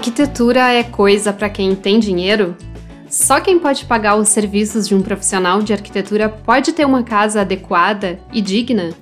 Arquitetura é coisa para quem tem dinheiro? Só quem pode pagar os serviços de um profissional de arquitetura pode ter uma casa adequada e digna?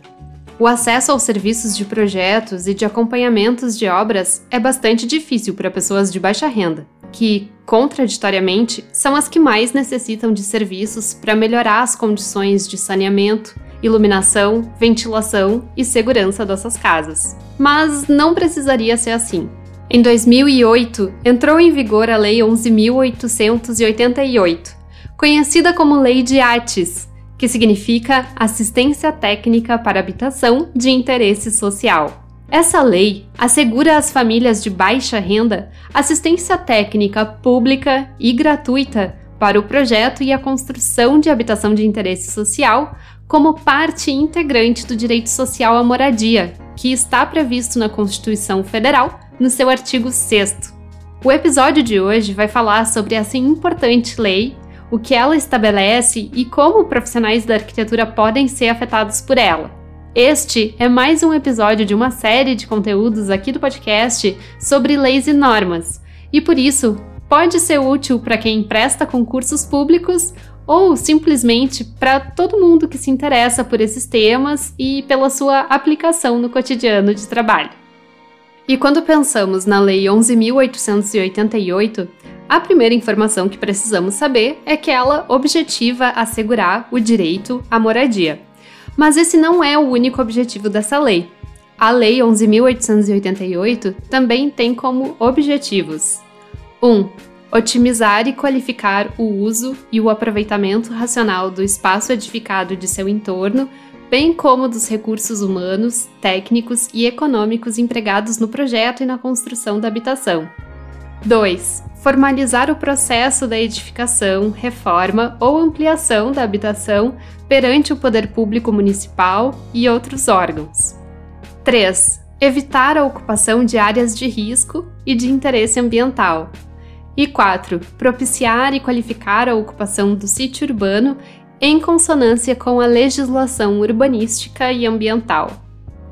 O acesso aos serviços de projetos e de acompanhamentos de obras é bastante difícil para pessoas de baixa renda, que, contraditoriamente, são as que mais necessitam de serviços para melhorar as condições de saneamento, iluminação, ventilação e segurança dessas casas. Mas não precisaria ser assim. Em 2008, entrou em vigor a Lei 11.888, conhecida como Lei de ATES, que significa Assistência Técnica para Habitação de Interesse Social. Essa lei assegura às famílias de baixa renda assistência técnica pública e gratuita para o projeto e a construção de habitação de interesse social como parte integrante do direito social à moradia, que está previsto na Constituição Federal no seu artigo 6. O episódio de hoje vai falar sobre essa importante lei, o que ela estabelece e como profissionais da arquitetura podem ser afetados por ela. Este é mais um episódio de uma série de conteúdos aqui do podcast sobre leis e normas, e por isso pode ser útil para quem presta concursos públicos ou simplesmente para todo mundo que se interessa por esses temas e pela sua aplicação no cotidiano de trabalho. E quando pensamos na Lei 11.888, a primeira informação que precisamos saber é que ela objetiva assegurar o direito à moradia. Mas esse não é o único objetivo dessa lei. A Lei 11.888 também tem como objetivos: 1. Um, otimizar e qualificar o uso e o aproveitamento racional do espaço edificado de seu entorno bem como dos recursos humanos, técnicos e econômicos empregados no projeto e na construção da habitação. 2. Formalizar o processo da edificação, reforma ou ampliação da habitação perante o poder público municipal e outros órgãos. 3. Evitar a ocupação de áreas de risco e de interesse ambiental. E 4. Propiciar e qualificar a ocupação do sítio urbano em consonância com a legislação urbanística e ambiental.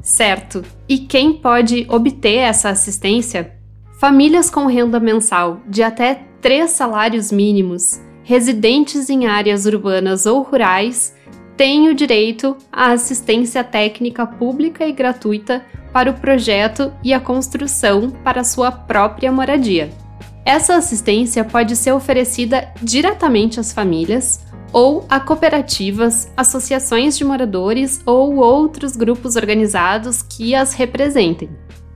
Certo. E quem pode obter essa assistência? Famílias com renda mensal de até três salários mínimos, residentes em áreas urbanas ou rurais, têm o direito à assistência técnica pública e gratuita para o projeto e a construção para sua própria moradia. Essa assistência pode ser oferecida diretamente às famílias ou a cooperativas, associações de moradores ou outros grupos organizados que as representem.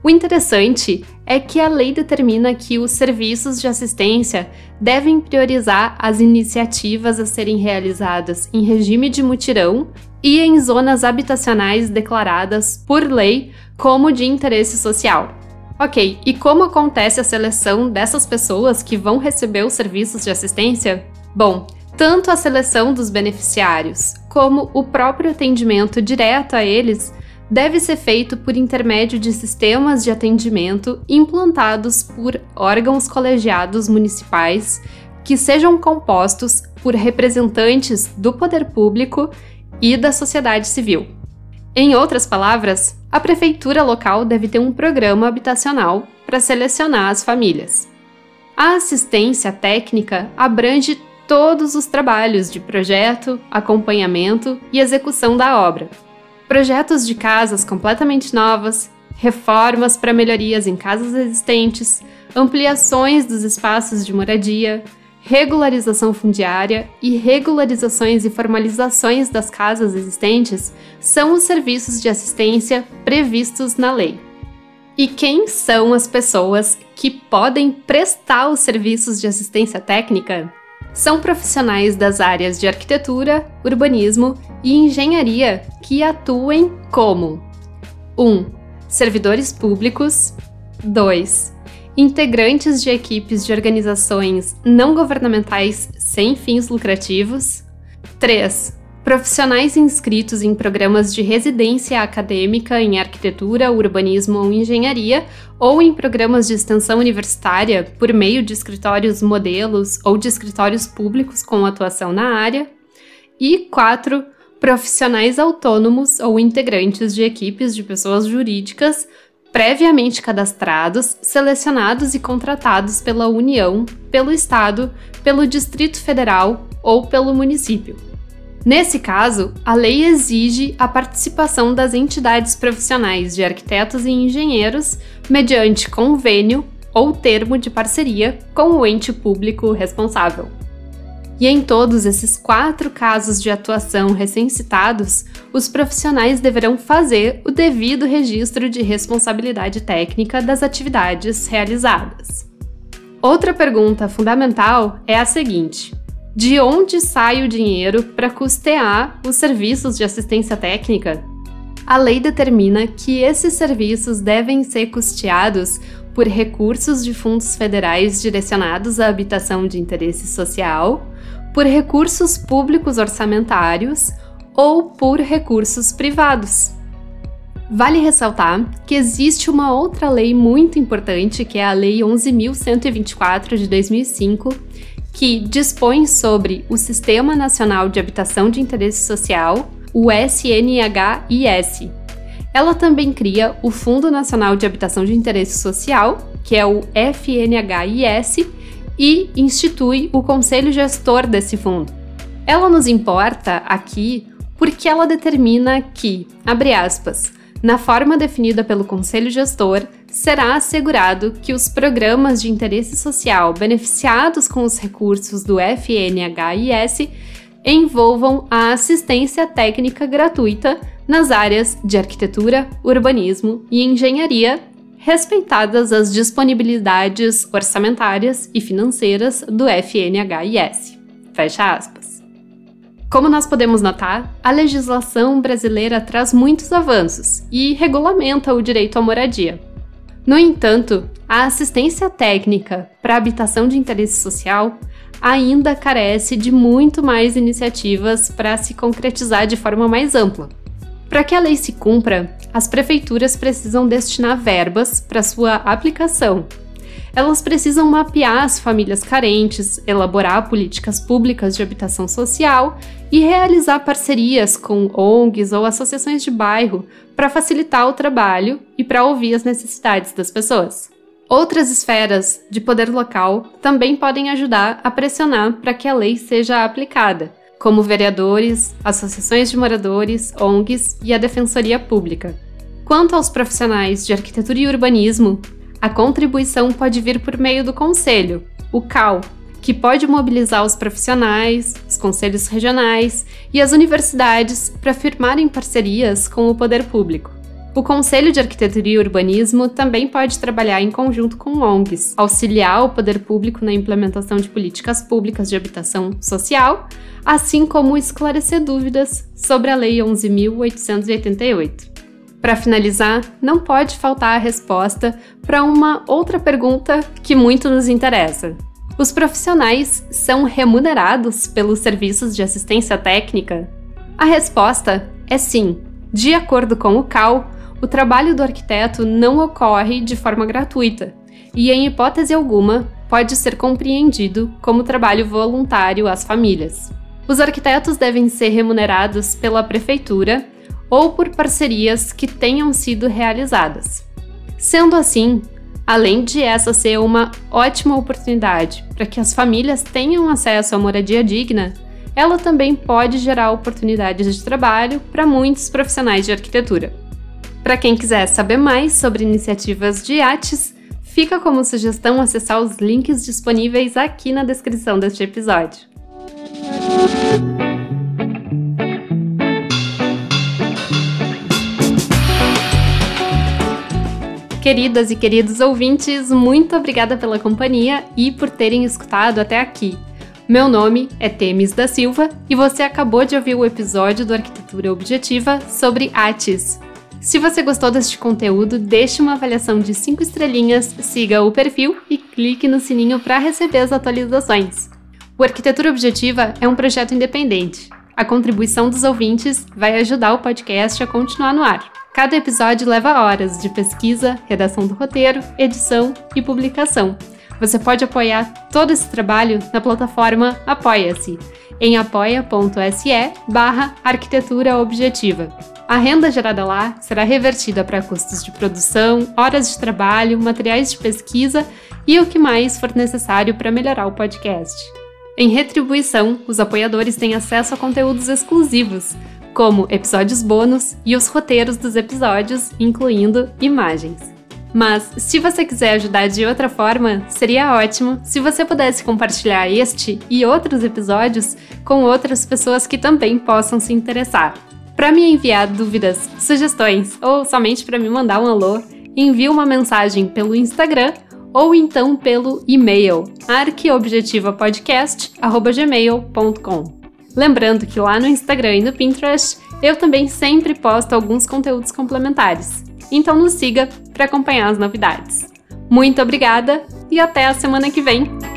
O interessante é que a lei determina que os serviços de assistência devem priorizar as iniciativas a serem realizadas em regime de mutirão e em zonas habitacionais declaradas por lei como de interesse social. Ok, e como acontece a seleção dessas pessoas que vão receber os serviços de assistência? Bom, tanto a seleção dos beneficiários como o próprio atendimento direto a eles deve ser feito por intermédio de sistemas de atendimento implantados por órgãos colegiados municipais que sejam compostos por representantes do poder público e da sociedade civil. Em outras palavras, a prefeitura local deve ter um programa habitacional para selecionar as famílias. A assistência técnica abrange todos os trabalhos de projeto, acompanhamento e execução da obra. Projetos de casas completamente novas, reformas para melhorias em casas existentes, ampliações dos espaços de moradia, regularização fundiária e regularizações e formalizações das casas existentes são os serviços de assistência previstos na lei. E quem são as pessoas que podem prestar os serviços de assistência técnica? São profissionais das áreas de arquitetura, urbanismo e engenharia que atuem como 1. Um, servidores públicos 2. Integrantes de equipes de organizações não governamentais sem fins lucrativos 3 Profissionais inscritos em programas de residência acadêmica em arquitetura, urbanismo ou engenharia, ou em programas de extensão universitária por meio de escritórios modelos ou de escritórios públicos com atuação na área. E 4. Profissionais autônomos ou integrantes de equipes de pessoas jurídicas previamente cadastrados, selecionados e contratados pela União, pelo Estado, pelo Distrito Federal ou pelo município. Nesse caso, a lei exige a participação das entidades profissionais de arquitetos e engenheiros mediante convênio ou termo de parceria com o ente público responsável. E em todos esses quatro casos de atuação recém-citados, os profissionais deverão fazer o devido registro de responsabilidade técnica das atividades realizadas. Outra pergunta fundamental é a seguinte: de onde sai o dinheiro para custear os serviços de assistência técnica? A lei determina que esses serviços devem ser custeados por recursos de fundos federais direcionados à habitação de interesse social, por recursos públicos orçamentários ou por recursos privados. Vale ressaltar que existe uma outra lei muito importante, que é a Lei 11.124 de 2005, que dispõe sobre o Sistema Nacional de Habitação de Interesse Social, o SNHIS. Ela também cria o Fundo Nacional de Habitação de Interesse Social, que é o FNHIS, e institui o conselho gestor desse fundo. Ela nos importa aqui porque ela determina que, abre aspas, na forma definida pelo conselho gestor, será assegurado que os programas de interesse social beneficiados com os recursos do FNHIS envolvam a assistência técnica gratuita nas áreas de arquitetura, urbanismo e engenharia respeitadas as disponibilidades orçamentárias e financeiras do FNHIS. Fecha aspas. Como nós podemos notar, a legislação brasileira traz muitos avanços e regulamenta o direito à moradia. No entanto, a assistência técnica para habitação de interesse social ainda carece de muito mais iniciativas para se concretizar de forma mais ampla. Para que a lei se cumpra, as prefeituras precisam destinar verbas para sua aplicação. Elas precisam mapear as famílias carentes, elaborar políticas públicas de habitação social e realizar parcerias com ONGs ou associações de bairro para facilitar o trabalho e para ouvir as necessidades das pessoas. Outras esferas de poder local também podem ajudar a pressionar para que a lei seja aplicada, como vereadores, associações de moradores, ONGs e a Defensoria Pública. Quanto aos profissionais de arquitetura e urbanismo, a contribuição pode vir por meio do Conselho, o CAL, que pode mobilizar os profissionais, os conselhos regionais e as universidades para firmarem parcerias com o poder público. O Conselho de Arquitetura e Urbanismo também pode trabalhar em conjunto com ONGs, auxiliar o poder público na implementação de políticas públicas de habitação social, assim como esclarecer dúvidas sobre a Lei 11.888. Para finalizar, não pode faltar a resposta para uma outra pergunta que muito nos interessa. Os profissionais são remunerados pelos serviços de assistência técnica? A resposta é sim. De acordo com o CAL, o trabalho do arquiteto não ocorre de forma gratuita e, em hipótese alguma, pode ser compreendido como trabalho voluntário às famílias. Os arquitetos devem ser remunerados pela prefeitura ou por parcerias que tenham sido realizadas. Sendo assim, além de essa ser uma ótima oportunidade para que as famílias tenham acesso à moradia digna, ela também pode gerar oportunidades de trabalho para muitos profissionais de arquitetura. Para quem quiser saber mais sobre iniciativas de IATES, fica como sugestão acessar os links disponíveis aqui na descrição deste episódio. Queridas e queridos ouvintes, muito obrigada pela companhia e por terem escutado até aqui. Meu nome é Temis da Silva e você acabou de ouvir o episódio do Arquitetura Objetiva sobre ATES, se você gostou deste conteúdo, deixe uma avaliação de 5 estrelinhas, siga o perfil e clique no sininho para receber as atualizações. O Arquitetura Objetiva é um projeto independente. A contribuição dos ouvintes vai ajudar o podcast a continuar no ar. Cada episódio leva horas de pesquisa, redação do roteiro, edição e publicação. Você pode apoiar todo esse trabalho na plataforma Apoia-se, em apoia.se barra arquitetura objetiva. A renda gerada lá será revertida para custos de produção, horas de trabalho, materiais de pesquisa e o que mais for necessário para melhorar o podcast. Em retribuição, os apoiadores têm acesso a conteúdos exclusivos, como episódios bônus e os roteiros dos episódios, incluindo imagens. Mas, se você quiser ajudar de outra forma, seria ótimo se você pudesse compartilhar este e outros episódios com outras pessoas que também possam se interessar. Para me enviar dúvidas, sugestões ou somente para me mandar um alô, envie uma mensagem pelo Instagram ou então pelo e-mail arqueobjetivapodcast@gmail.com. Lembrando que lá no Instagram e no Pinterest eu também sempre posto alguns conteúdos complementares. Então nos siga para acompanhar as novidades. Muito obrigada e até a semana que vem!